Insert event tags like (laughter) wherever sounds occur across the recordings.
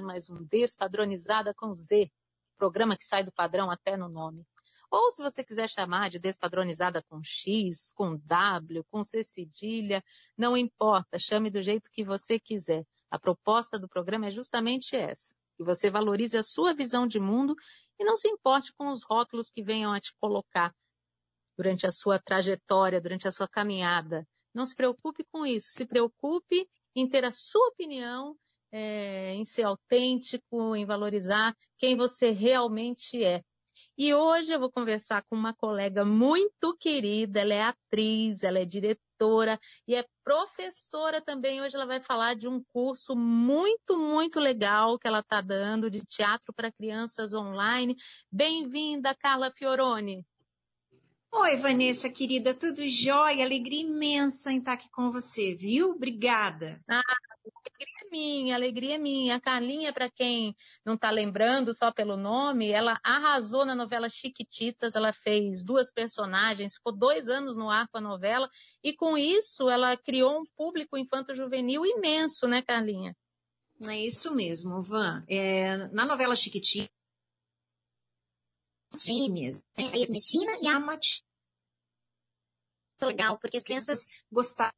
mais um Despadronizada com Z, programa que sai do padrão até no nome. Ou se você quiser chamar de despadronizada com X, com W, com C cedilha, não importa, chame do jeito que você quiser. A proposta do programa é justamente essa, que você valorize a sua visão de mundo e não se importe com os rótulos que venham a te colocar durante a sua trajetória, durante a sua caminhada. Não se preocupe com isso, se preocupe em ter a sua opinião, é, em ser autêntico, em valorizar quem você realmente é. E hoje eu vou conversar com uma colega muito querida, ela é atriz, ela é diretora e é professora também. Hoje ela vai falar de um curso muito, muito legal que ela está dando de teatro para crianças online. Bem-vinda, Carla Fioroni. Oi, Vanessa, querida, tudo jóia? Alegria imensa em estar aqui com você, viu? Obrigada. Ah, é minha, alegria é minha. A Carlinha, para quem não está lembrando só pelo nome, ela arrasou na novela Chiquititas, ela fez duas personagens, ficou dois anos no ar com a novela, e com isso ela criou um público infanto-juvenil imenso, né, Carlinha? É isso mesmo, Van. É, na novela Chiquititas, fêmeas, a Ernestina e a Matilde. Legal, porque as crianças gostaram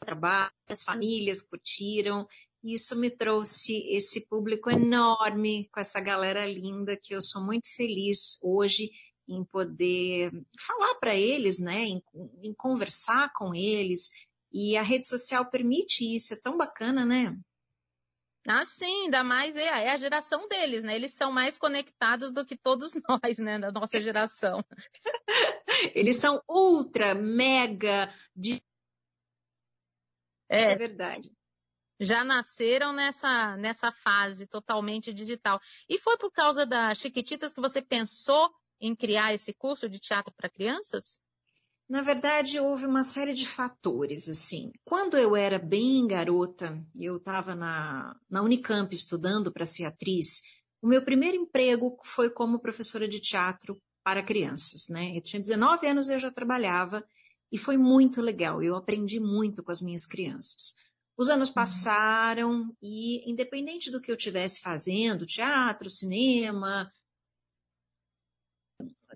do trabalho, as famílias curtiram, e isso me trouxe esse público enorme com essa galera linda que eu sou muito feliz hoje em poder falar para eles, né, em, em, conversar com eles. E a rede social permite isso, é tão bacana, né? Ah, sim, ainda mais é, é, a geração deles, né? Eles são mais conectados do que todos (laughs) nós, né, da nossa geração. (laughs) Eles são ultra, mega, de... É, é verdade. Já nasceram nessa, nessa fase totalmente digital. E foi por causa da Chiquititas que você pensou em criar esse curso de teatro para crianças? Na verdade, houve uma série de fatores, assim. Quando eu era bem garota, eu estava na, na Unicamp estudando para ser atriz, o meu primeiro emprego foi como professora de teatro para crianças, né? Eu tinha 19 anos e eu já trabalhava e foi muito legal. Eu aprendi muito com as minhas crianças. Os anos passaram e, independente do que eu estivesse fazendo, teatro, cinema,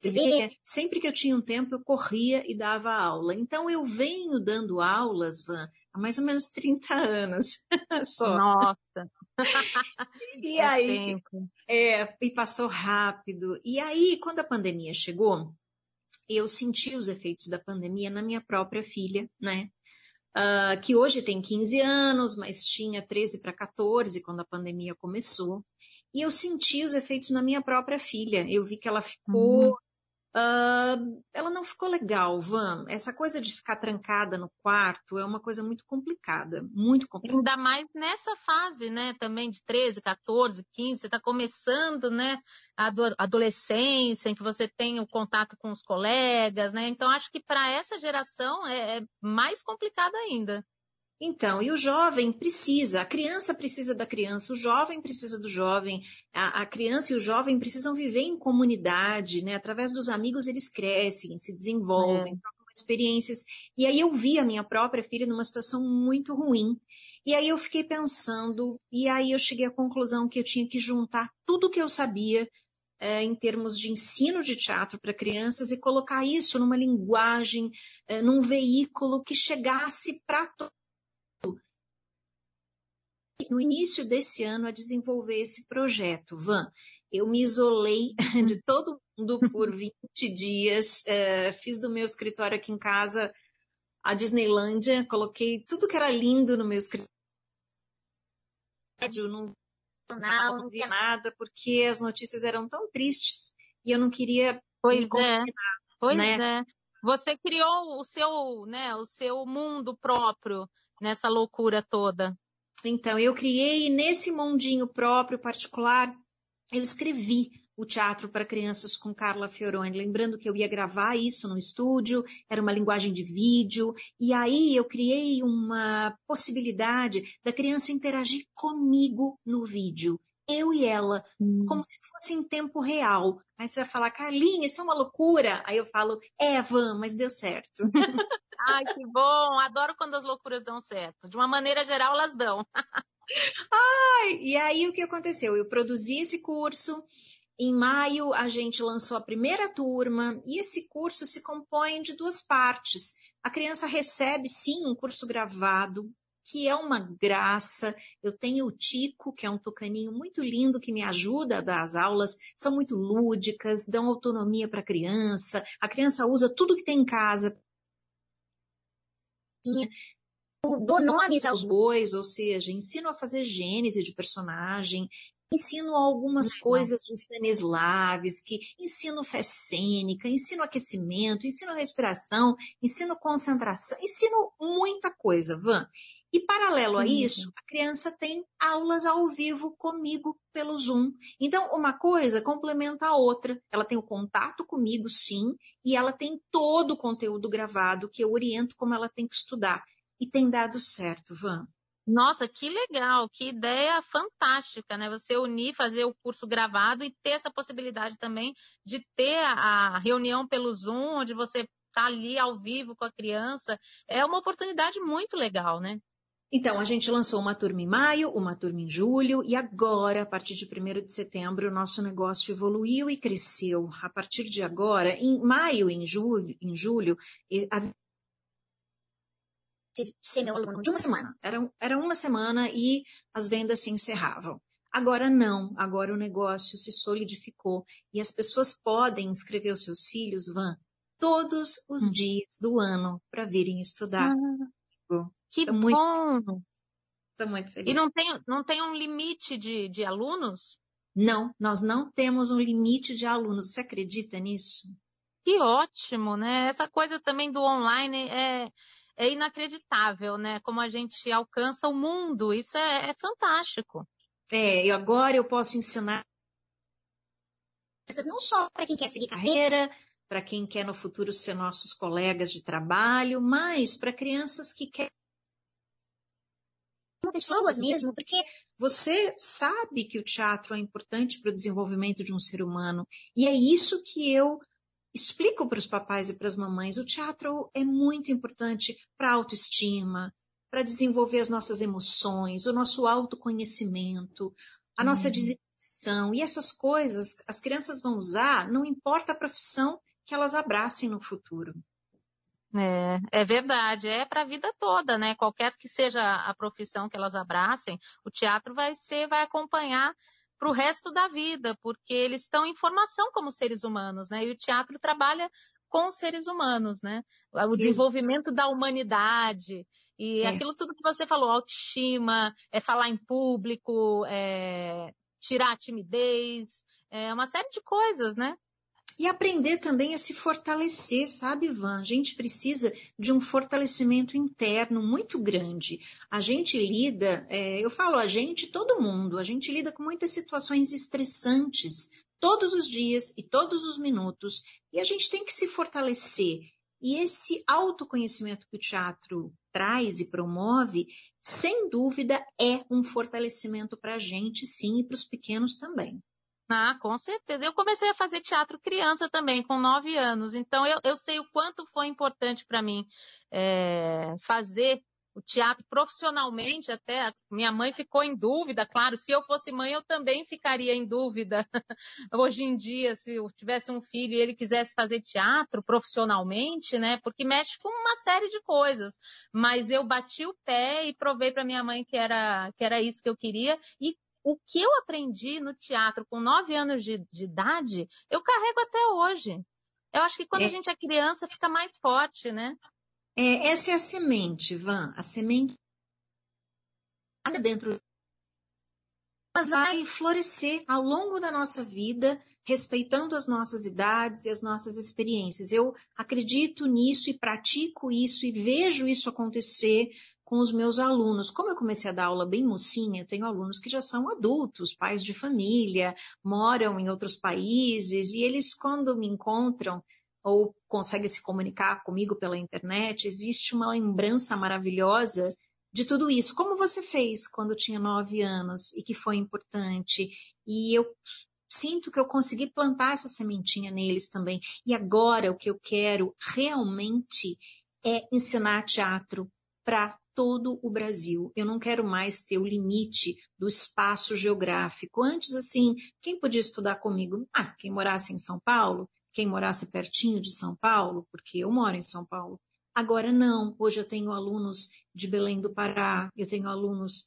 TV, sempre que eu tinha um tempo, eu corria e dava aula. Então, eu venho dando aulas, Van, há mais ou menos 30 anos (laughs) só. Nossa! (laughs) e é aí, é, e passou rápido. E aí, quando a pandemia chegou, eu senti os efeitos da pandemia na minha própria filha, né? Uh, que hoje tem 15 anos, mas tinha 13 para 14 quando a pandemia começou. E eu senti os efeitos na minha própria filha. Eu vi que ela ficou. Uhum. Uh, ela não ficou legal, Van. Essa coisa de ficar trancada no quarto é uma coisa muito complicada, muito complicada. Ainda mais nessa fase, né, também de 13, 14, 15, você está começando, né, a adolescência, em que você tem o contato com os colegas, né, então acho que para essa geração é, é mais complicado ainda. Então, e o jovem precisa, a criança precisa da criança, o jovem precisa do jovem, a, a, criança e o jovem precisam viver em comunidade, né? Através dos amigos eles crescem, se desenvolvem, é. trocam experiências. E aí eu vi a minha própria filha numa situação muito ruim. E aí eu fiquei pensando, e aí eu cheguei à conclusão que eu tinha que juntar tudo que eu sabia é, em termos de ensino de teatro para crianças e colocar isso numa linguagem, é, num veículo que chegasse para todos no início desse ano a desenvolver esse projeto. Van, eu me isolei (laughs) de todo mundo por (laughs) 20 dias, é, fiz do meu escritório aqui em casa a Disneylândia, coloquei tudo que era lindo no meu escritório, não, não via nada, porque as notícias eram tão tristes e eu não queria pois é, pois né? é. Você criou o seu, né, o seu mundo próprio nessa loucura toda. Então, eu criei nesse mundinho próprio, particular, eu escrevi o teatro para crianças com Carla Fioroni, lembrando que eu ia gravar isso no estúdio, era uma linguagem de vídeo, e aí eu criei uma possibilidade da criança interagir comigo no vídeo eu e ela, hum. como se fosse em tempo real. Aí você vai falar, Carlinha, isso é uma loucura. Aí eu falo, é, Van, mas deu certo. (laughs) Ai, que bom! Adoro quando as loucuras dão certo. De uma maneira geral, elas dão. (laughs) Ai, e aí o que aconteceu? Eu produzi esse curso. Em maio, a gente lançou a primeira turma e esse curso se compõe de duas partes. A criança recebe, sim, um curso gravado, que é uma graça. Eu tenho o Tico, que é um tucaninho muito lindo que me ajuda a dar as aulas, são muito lúdicas, dão autonomia para a criança. A criança usa tudo que tem em casa. Dou nomes aos bois, ou seja, ensino a fazer gênese de personagem, ensino algumas coisas do Stanislavski, ensino fé cênica, ensino aquecimento, ensino respiração, ensino concentração, ensino muita coisa, Van. E paralelo a isso, a criança tem aulas ao vivo comigo pelo Zoom. Então, uma coisa complementa a outra. Ela tem o contato comigo, sim, e ela tem todo o conteúdo gravado que eu oriento como ela tem que estudar. E tem dado certo, Van. Nossa, que legal, que ideia fantástica, né? Você unir, fazer o curso gravado e ter essa possibilidade também de ter a reunião pelo Zoom, onde você está ali ao vivo com a criança. É uma oportunidade muito legal, né? Então, a gente lançou uma turma em maio, uma turma em julho, e agora, a partir de 1 de setembro, o nosso negócio evoluiu e cresceu. A partir de agora, em maio e em julho, em julho a... ser meu aluno de uma semana. Era, era uma semana e as vendas se encerravam. Agora não, agora o negócio se solidificou e as pessoas podem inscrever os seus filhos, Van, todos os hum. dias do ano para virem estudar. Ah. Que Tô bom! Estou muito feliz. E não tem, não tem um limite de, de alunos? Não, nós não temos um limite de alunos. Você acredita nisso? Que ótimo, né? Essa coisa também do online é, é inacreditável, né? Como a gente alcança o mundo. Isso é, é fantástico. É, e agora eu posso ensinar não só para quem quer seguir carreira, para quem quer no futuro ser nossos colegas de trabalho, mas para crianças que querem pessoas mesmo, porque você sabe que o teatro é importante para o desenvolvimento de um ser humano. E é isso que eu explico para os papais e para as mamães. O teatro é muito importante para a autoestima, para desenvolver as nossas emoções, o nosso autoconhecimento, a nossa hum. designação. E essas coisas as crianças vão usar, não importa a profissão que elas abracem no futuro. É, é verdade, é para a vida toda, né? Qualquer que seja a profissão que elas abracem, o teatro vai ser, vai acompanhar para o resto da vida, porque eles estão em formação como seres humanos, né? E o teatro trabalha com os seres humanos, né? O desenvolvimento da humanidade e é. aquilo tudo que você falou, autoestima, é falar em público, é tirar a timidez, é uma série de coisas, né? E aprender também a se fortalecer, sabe, Ivan? A gente precisa de um fortalecimento interno muito grande. A gente lida, é, eu falo a gente, todo mundo, a gente lida com muitas situações estressantes todos os dias e todos os minutos, e a gente tem que se fortalecer. E esse autoconhecimento que o teatro traz e promove, sem dúvida, é um fortalecimento para a gente, sim, e para os pequenos também. Ah, com certeza. Eu comecei a fazer teatro criança também, com nove anos. Então, eu, eu sei o quanto foi importante para mim é, fazer o teatro profissionalmente até. Minha mãe ficou em dúvida, claro. Se eu fosse mãe, eu também ficaria em dúvida. (laughs) Hoje em dia, se eu tivesse um filho e ele quisesse fazer teatro profissionalmente, né? Porque mexe com uma série de coisas. Mas eu bati o pé e provei para minha mãe que era, que era isso que eu queria. E o que eu aprendi no teatro com nove anos de, de idade, eu carrego até hoje. Eu acho que quando é. a gente é criança, fica mais forte, né? É, essa é a semente, Van. A semente dentro ela vai florescer ao longo da nossa vida, respeitando as nossas idades e as nossas experiências. Eu acredito nisso e pratico isso e vejo isso acontecer com os meus alunos. Como eu comecei a dar aula bem mocinha, eu tenho alunos que já são adultos, pais de família, moram em outros países, e eles, quando me encontram ou conseguem se comunicar comigo pela internet, existe uma lembrança maravilhosa de tudo isso. Como você fez quando tinha nove anos e que foi importante. E eu sinto que eu consegui plantar essa sementinha neles também. E agora o que eu quero realmente é ensinar teatro para todo o Brasil. Eu não quero mais ter o limite do espaço geográfico. Antes, assim, quem podia estudar comigo? Ah, quem morasse em São Paulo, quem morasse pertinho de São Paulo, porque eu moro em São Paulo. Agora não, hoje eu tenho alunos de Belém do Pará, eu tenho alunos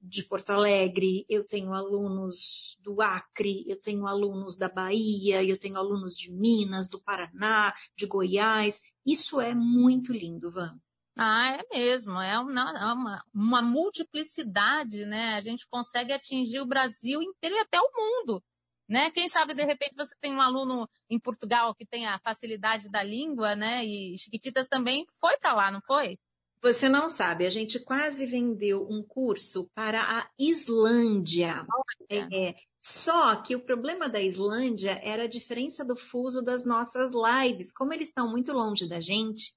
de Porto Alegre, eu tenho alunos do Acre, eu tenho alunos da Bahia, eu tenho alunos de Minas, do Paraná, de Goiás. Isso é muito lindo, Van. Ah, é mesmo, é uma, é uma, uma, multiplicidade, né? A gente consegue atingir o Brasil inteiro e até o mundo, né? Quem sabe, de repente, você tem um aluno em Portugal que tem a facilidade da língua, né? E Chiquititas também foi para lá, não foi? Você não sabe, a gente quase vendeu um curso para a Islândia. É, só que o problema da Islândia era a diferença do fuso das nossas lives. Como eles estão muito longe da gente,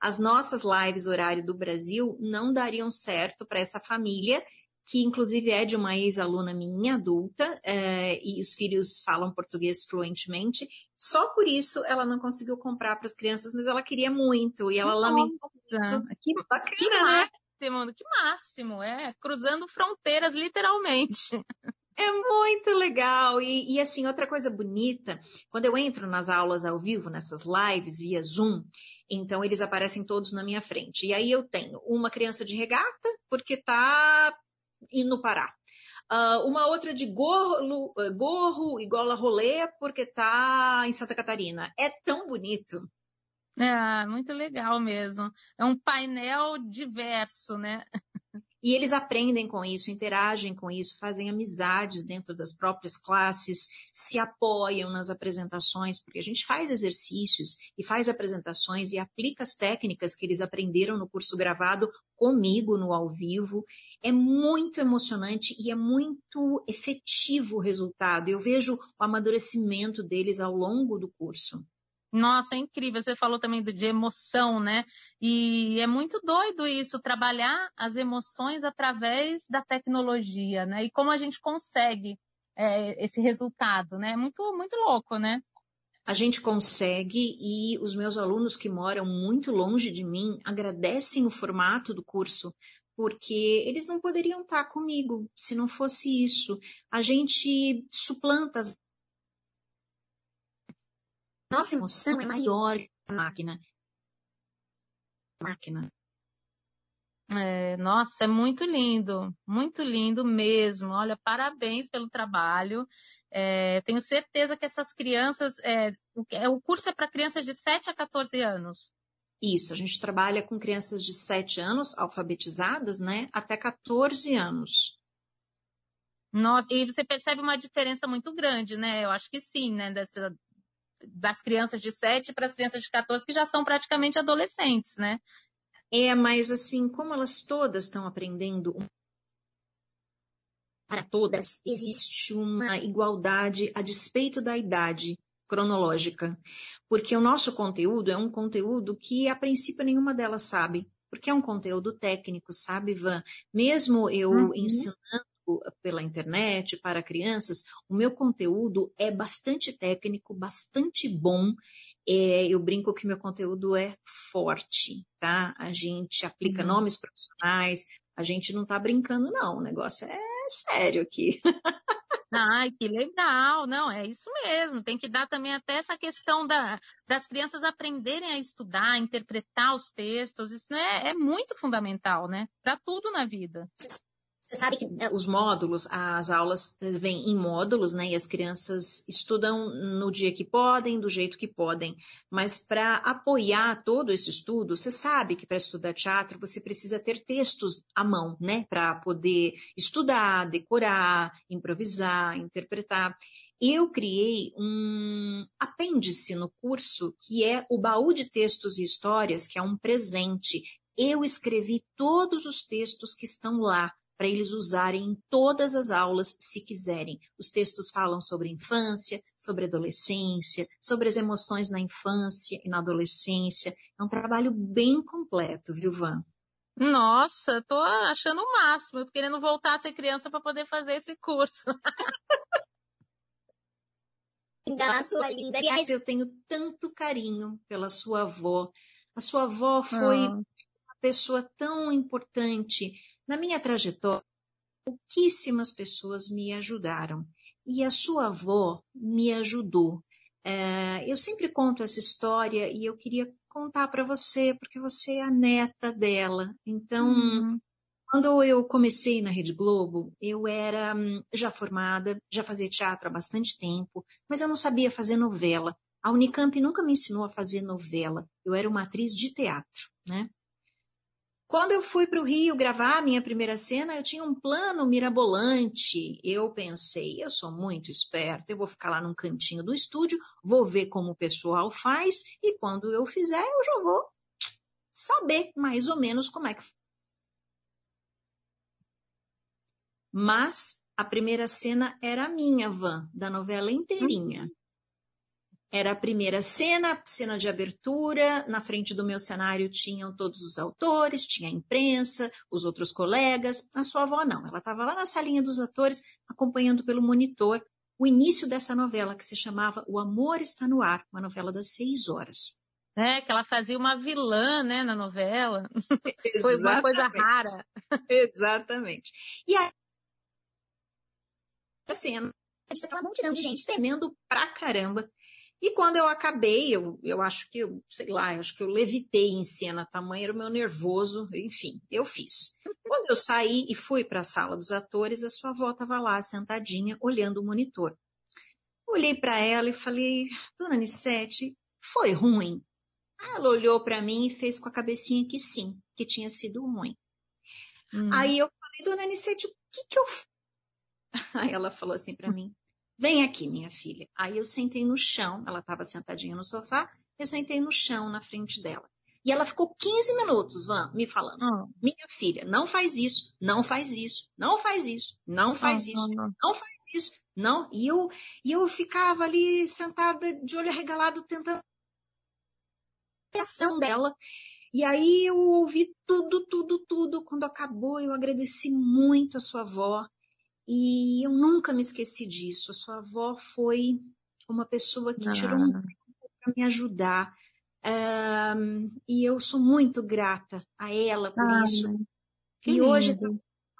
as nossas lives horário do Brasil não dariam certo para essa família que inclusive é de uma ex-aluna minha, adulta, é, e os filhos falam português fluentemente. Só por isso ela não conseguiu comprar para as crianças, mas ela queria muito, e ela Nossa, lamentou muito. Que bacana, que né? máximo, que máximo, é, cruzando fronteiras, literalmente. É muito legal. E, e, assim, outra coisa bonita, quando eu entro nas aulas ao vivo, nessas lives via Zoom, então eles aparecem todos na minha frente. E aí eu tenho uma criança de regata, porque e no Pará. Uh, uma outra de gorro, eh, gorro e gola rolê, porque está em Santa Catarina. É tão bonito. É, muito legal mesmo. É um painel diverso, né? E eles aprendem com isso, interagem com isso, fazem amizades dentro das próprias classes, se apoiam nas apresentações, porque a gente faz exercícios e faz apresentações e aplica as técnicas que eles aprenderam no curso gravado comigo no ao vivo. É muito emocionante e é muito efetivo o resultado. Eu vejo o amadurecimento deles ao longo do curso. Nossa, é incrível. Você falou também de emoção, né? E é muito doido isso, trabalhar as emoções através da tecnologia, né? E como a gente consegue é, esse resultado, né? Muito, muito louco, né? A gente consegue e os meus alunos que moram muito longe de mim agradecem o formato do curso, porque eles não poderiam estar comigo se não fosse isso. A gente suplanta as nossa emoção é maior que a máquina. Máquina. É, nossa, é muito lindo, muito lindo mesmo. Olha, parabéns pelo trabalho. É, tenho certeza que essas crianças, é, o, é, curso é para crianças de 7 a 14 anos. Isso, a gente trabalha com crianças de 7 anos, alfabetizadas, né, até 14 anos. Nossa, e você percebe uma diferença muito grande, né? Eu acho que sim, né? Dessa, das crianças de 7 para as crianças de 14, que já são praticamente adolescentes, né? É, mas assim, como elas todas estão aprendendo para todas, existe uma igualdade a despeito da idade cronológica. Porque o nosso conteúdo é um conteúdo que, a princípio, nenhuma delas sabe. Porque é um conteúdo técnico, sabe, Van? Mesmo eu uhum. ensinando pela internet para crianças, o meu conteúdo é bastante técnico, bastante bom. É, eu brinco que meu conteúdo é forte, tá? A gente aplica uhum. nomes profissionais, a gente não está brincando, não. O negócio é sério aqui. (laughs) Ai, que legal! Não, é isso mesmo. Tem que dar também até essa questão da, das crianças aprenderem a estudar, a interpretar os textos. Isso é, é muito fundamental, né? Para tudo na vida. Você sabe que né, os módulos, as aulas vêm em módulos, né? E as crianças estudam no dia que podem, do jeito que podem. Mas para apoiar todo esse estudo, você sabe que para estudar teatro você precisa ter textos à mão, né? Para poder estudar, decorar, improvisar, interpretar. Eu criei um apêndice no curso que é o baú de textos e histórias, que é um presente. Eu escrevi todos os textos que estão lá para eles usarem em todas as aulas, se quiserem. Os textos falam sobre infância, sobre adolescência, sobre as emoções na infância e na adolescência. É um trabalho bem completo, viu, Van? Nossa, tô achando o máximo. Eu tô querendo voltar a ser criança para poder fazer esse curso. (laughs) sua linda. eu tenho tanto carinho pela sua avó. A sua avó foi ah pessoa tão importante. Na minha trajetória, pouquíssimas pessoas me ajudaram. E a sua avó me ajudou. É, eu sempre conto essa história e eu queria contar para você, porque você é a neta dela. Então, uhum. quando eu comecei na Rede Globo, eu era hum, já formada, já fazia teatro há bastante tempo, mas eu não sabia fazer novela. A Unicamp nunca me ensinou a fazer novela. Eu era uma atriz de teatro, né? Quando eu fui para o Rio gravar a minha primeira cena, eu tinha um plano mirabolante. Eu pensei, eu sou muito esperta, eu vou ficar lá num cantinho do estúdio, vou ver como o pessoal faz e quando eu fizer, eu já vou saber mais ou menos como é que. Mas a primeira cena era a minha van, da novela inteirinha. Era a primeira cena, cena de abertura. Na frente do meu cenário tinham todos os autores, tinha a imprensa, os outros colegas. A sua avó não, ela estava lá na salinha dos atores, acompanhando pelo monitor o início dessa novela que se chamava O Amor Está no Ar, uma novela das seis horas. É, que ela fazia uma vilã, né, na novela. (laughs) Foi uma coisa rara. Exatamente. E aí, a cena, aquela multidão de gente temendo pra caramba. E quando eu acabei, eu, eu acho que, eu, sei lá, eu acho que eu levitei em cena, tamanho era o meu nervoso, enfim, eu fiz. Quando eu saí e fui para a sala dos atores, a sua avó estava lá, sentadinha, olhando o monitor. Olhei para ela e falei, dona Anissete, foi ruim? Ela olhou para mim e fez com a cabecinha que sim, que tinha sido ruim. Hum. Aí eu falei, dona Anissete, o que que eu... (laughs) Aí ela falou assim para mim, Vem aqui, minha filha. Aí eu sentei no chão, ela estava sentadinha no sofá, eu sentei no chão na frente dela. E ela ficou 15 minutos, Van, me falando. Oh. Minha filha, não faz isso, não faz isso, não faz isso, não faz oh, isso, não faz isso, não. E eu, e eu ficava ali sentada de olho arregalado tentando a reação dela. E aí eu ouvi tudo, tudo, tudo. Quando acabou, eu agradeci muito a sua avó. E eu nunca me esqueci disso. A sua avó foi uma pessoa que ah. tirou um tempo para me ajudar. Um, e eu sou muito grata a ela por ah, isso. e lindo. hoje,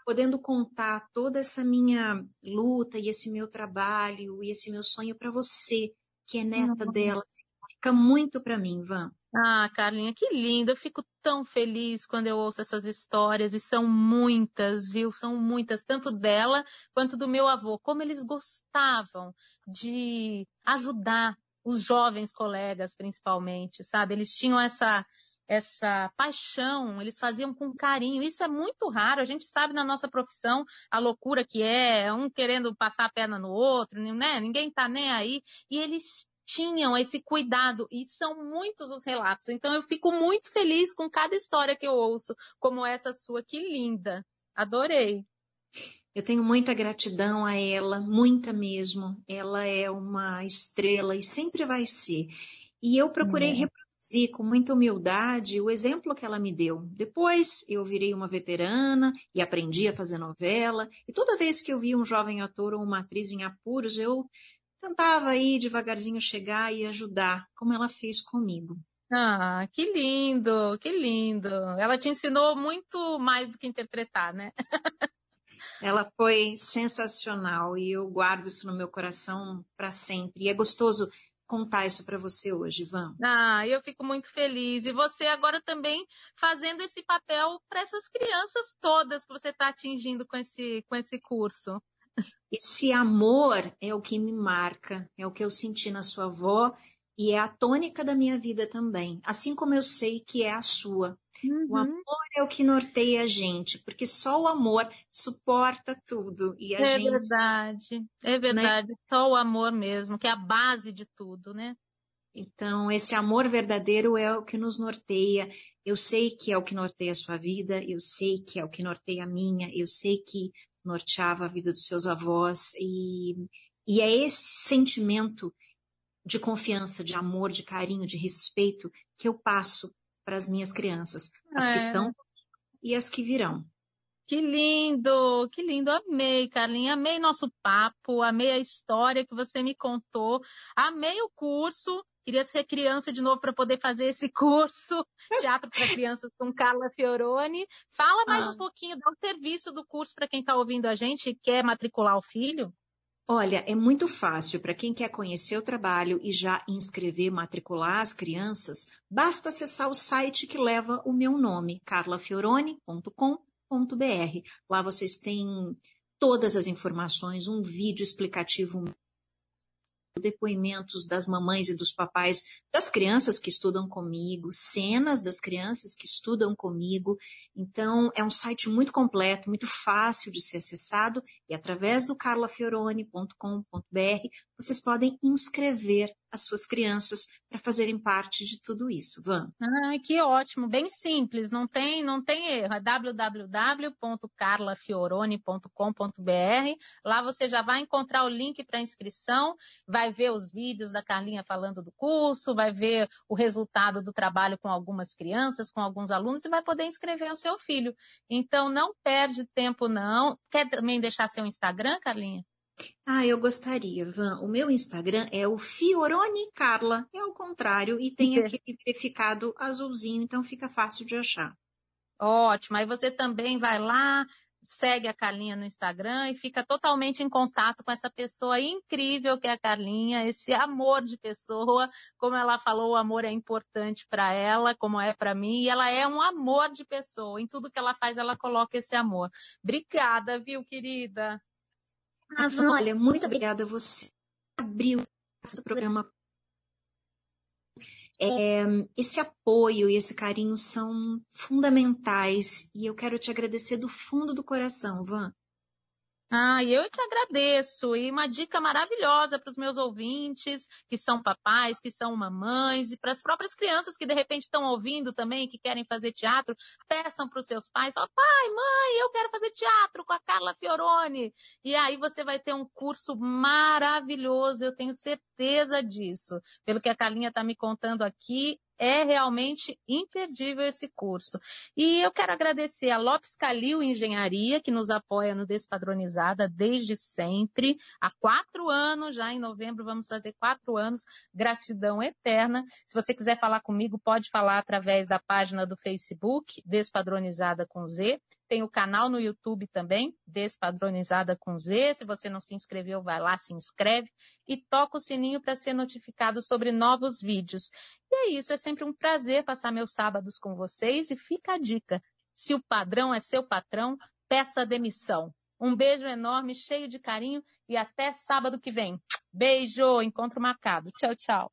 podendo contar toda essa minha luta e esse meu trabalho e esse meu sonho para você, que é neta dela, significa muito para mim, Van. Ah, Carlinha, que lindo. Eu fico tão feliz quando eu ouço essas histórias e são muitas, viu? São muitas, tanto dela quanto do meu avô. Como eles gostavam de ajudar os jovens colegas, principalmente, sabe? Eles tinham essa essa paixão, eles faziam com carinho. Isso é muito raro. A gente sabe na nossa profissão a loucura que é, um querendo passar a perna no outro, né? Ninguém tá nem aí. E eles tinham esse cuidado e são muitos os relatos. Então eu fico muito feliz com cada história que eu ouço, como essa sua, que linda. Adorei. Eu tenho muita gratidão a ela, muita mesmo. Ela é uma estrela e sempre vai ser. E eu procurei é. reproduzir com muita humildade o exemplo que ela me deu. Depois eu virei uma veterana e aprendi a fazer novela. E toda vez que eu via um jovem ator ou uma atriz em apuros, eu tentava aí devagarzinho chegar e ajudar, como ela fez comigo. Ah, que lindo, que lindo. Ela te ensinou muito mais do que interpretar, né? Ela foi sensacional e eu guardo isso no meu coração para sempre. E é gostoso contar isso para você hoje, Ivan. Ah, eu fico muito feliz. E você agora também fazendo esse papel para essas crianças todas que você está atingindo com esse, com esse curso. Esse amor é o que me marca, é o que eu senti na sua avó e é a tônica da minha vida também, assim como eu sei que é a sua. Uhum. O amor é o que norteia a gente, porque só o amor suporta tudo. E a é gente, verdade, é verdade. Né? Só o amor mesmo, que é a base de tudo, né? Então, esse amor verdadeiro é o que nos norteia. Eu sei que é o que norteia a sua vida, eu sei que é o que norteia a minha, eu sei que norteava a vida dos seus avós. E, e é esse sentimento de confiança, de amor, de carinho, de respeito que eu passo para as minhas crianças, as é. que estão e as que virão. Que lindo, que lindo, amei, Carlinha, amei nosso papo, amei a história que você me contou, amei o curso Queria ser criança de novo para poder fazer esse curso, Teatro para Crianças com Carla Fioroni. Fala mais ah. um pouquinho do serviço do curso para quem está ouvindo a gente e quer matricular o filho. Olha, é muito fácil para quem quer conhecer o trabalho e já inscrever, matricular as crianças, basta acessar o site que leva o meu nome, carlafioroni.com.br. Lá vocês têm todas as informações, um vídeo explicativo depoimentos das mamães e dos papais das crianças que estudam comigo, cenas das crianças que estudam comigo. Então, é um site muito completo, muito fácil de ser acessado e através do carlafioroni.com.br vocês podem inscrever as suas crianças para fazerem parte de tudo isso. Van. Ah, que ótimo, bem simples, não tem, não tem erro. É www.carlafioroni.com.br. Lá você já vai encontrar o link para inscrição, vai ver os vídeos da Carlinha falando do curso, vai ver o resultado do trabalho com algumas crianças, com alguns alunos e vai poder inscrever o seu filho. Então não perde tempo não. Quer também deixar seu Instagram, Carlinha? Ah, eu gostaria, Van. O meu Instagram é o Fiorone Carla. É o contrário e tem (laughs) aquele verificado azulzinho, então fica fácil de achar. Ótimo. Aí você também vai lá, segue a Carlinha no Instagram e fica totalmente em contato com essa pessoa incrível que é a Carlinha, esse amor de pessoa, como ela falou, o amor é importante para ela, como é para mim, e ela é um amor de pessoa. Em tudo que ela faz, ela coloca esse amor. Obrigada, viu, querida? Ah, olha, muito obrigada. Você abriu o programa. É, esse apoio e esse carinho são fundamentais e eu quero te agradecer do fundo do coração, Van. Ah, eu é que agradeço. E uma dica maravilhosa para os meus ouvintes, que são papais, que são mamães, e para as próprias crianças que de repente estão ouvindo também, que querem fazer teatro, peçam para os seus pais, falam, pai, mãe, eu quero fazer teatro com a Carla Fioroni. E aí você vai ter um curso maravilhoso, eu tenho certeza disso. Pelo que a Carlinha está me contando aqui, é realmente imperdível esse curso. E eu quero agradecer a Lopes Calil Engenharia, que nos apoia no Despadronizada desde sempre. Há quatro anos, já em novembro vamos fazer quatro anos. Gratidão eterna. Se você quiser falar comigo, pode falar através da página do Facebook, Despadronizada com Z. Tem o canal no YouTube também, Despadronizada com Z. Se você não se inscreveu, vai lá, se inscreve e toca o sininho para ser notificado sobre novos vídeos. E é isso, é sempre um prazer passar meus sábados com vocês e fica a dica. Se o padrão é seu patrão, peça demissão. Um beijo enorme, cheio de carinho e até sábado que vem. Beijo, encontro marcado. Tchau, tchau.